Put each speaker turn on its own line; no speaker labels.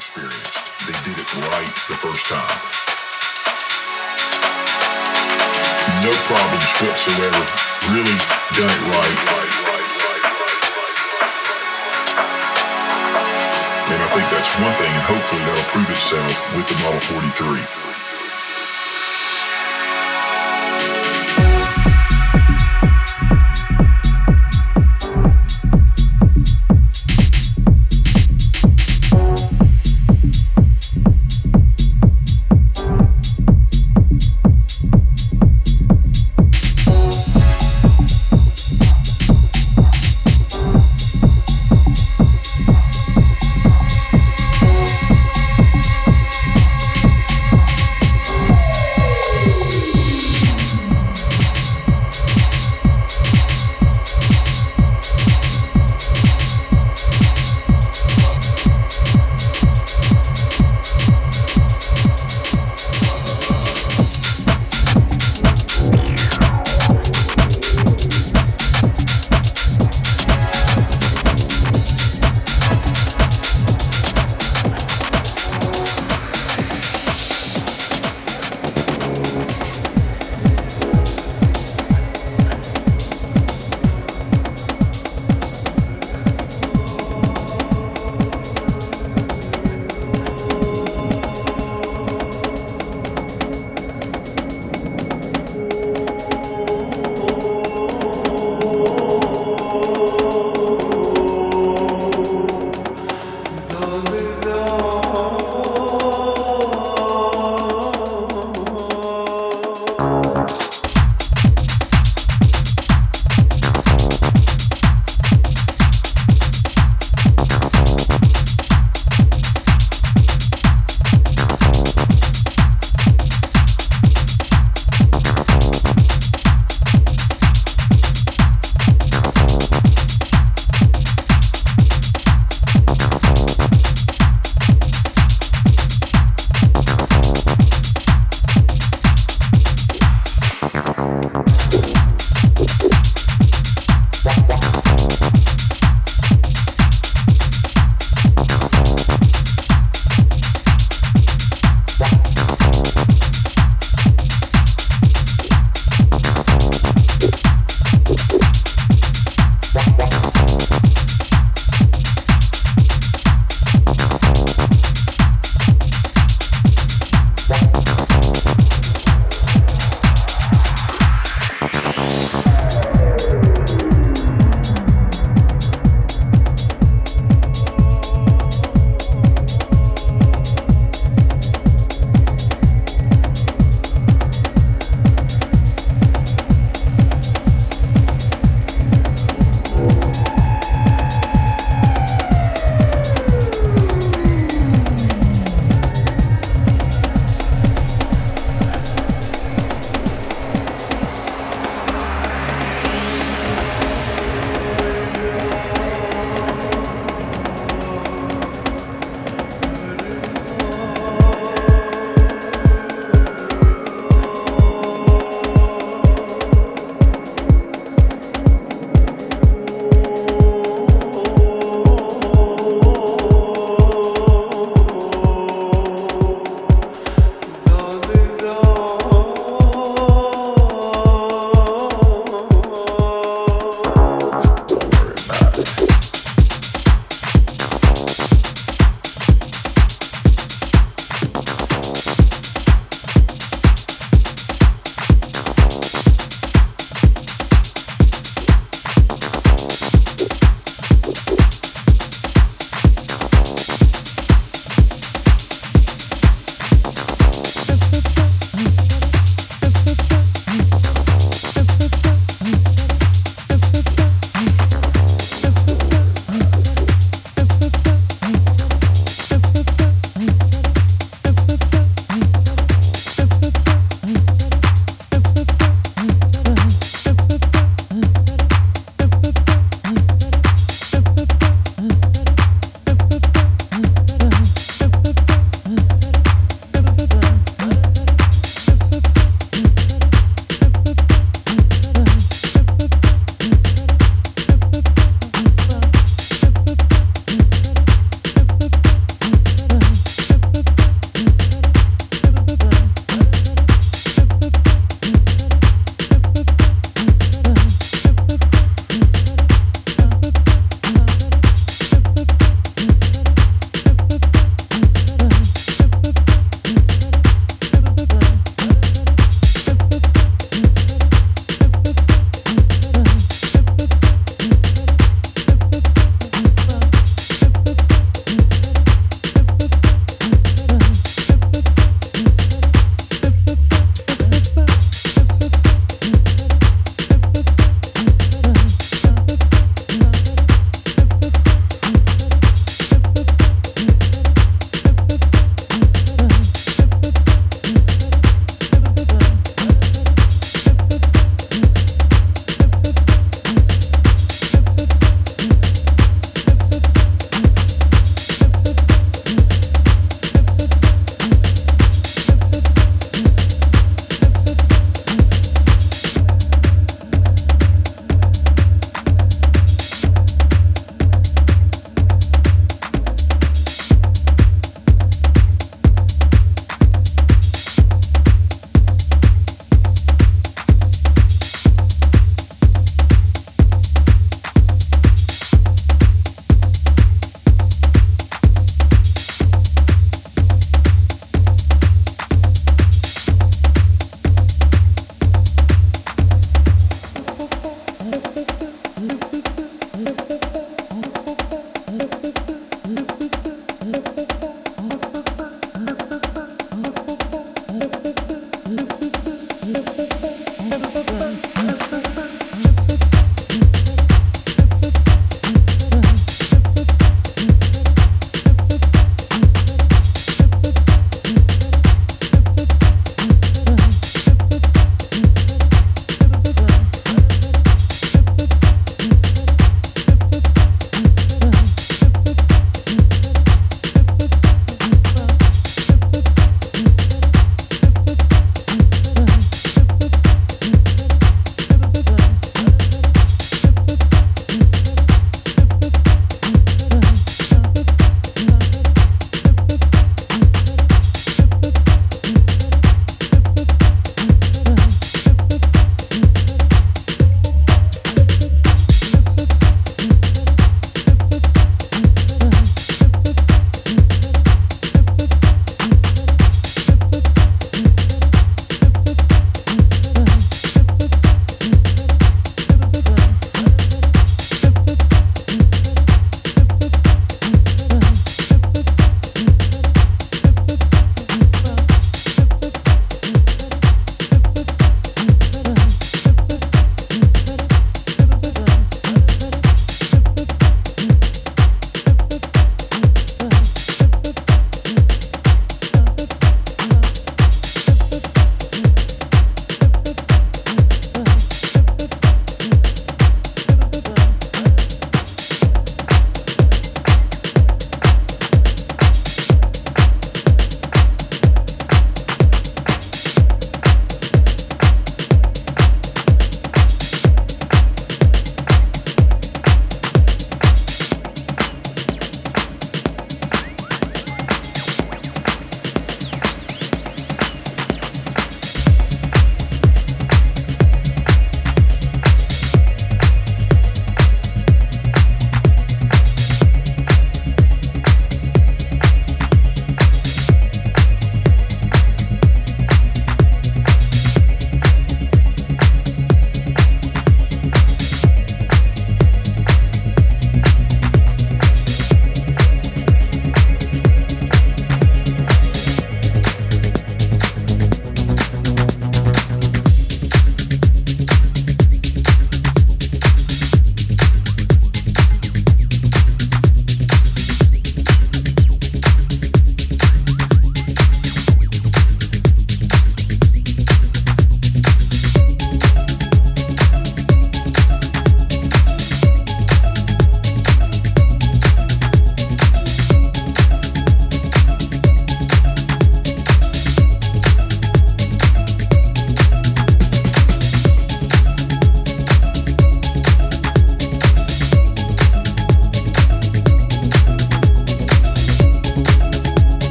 experienced. They did it right the first time. No problems whatsoever. Really done it right. And I think that's one thing, and hopefully that'll prove itself with the Model 43.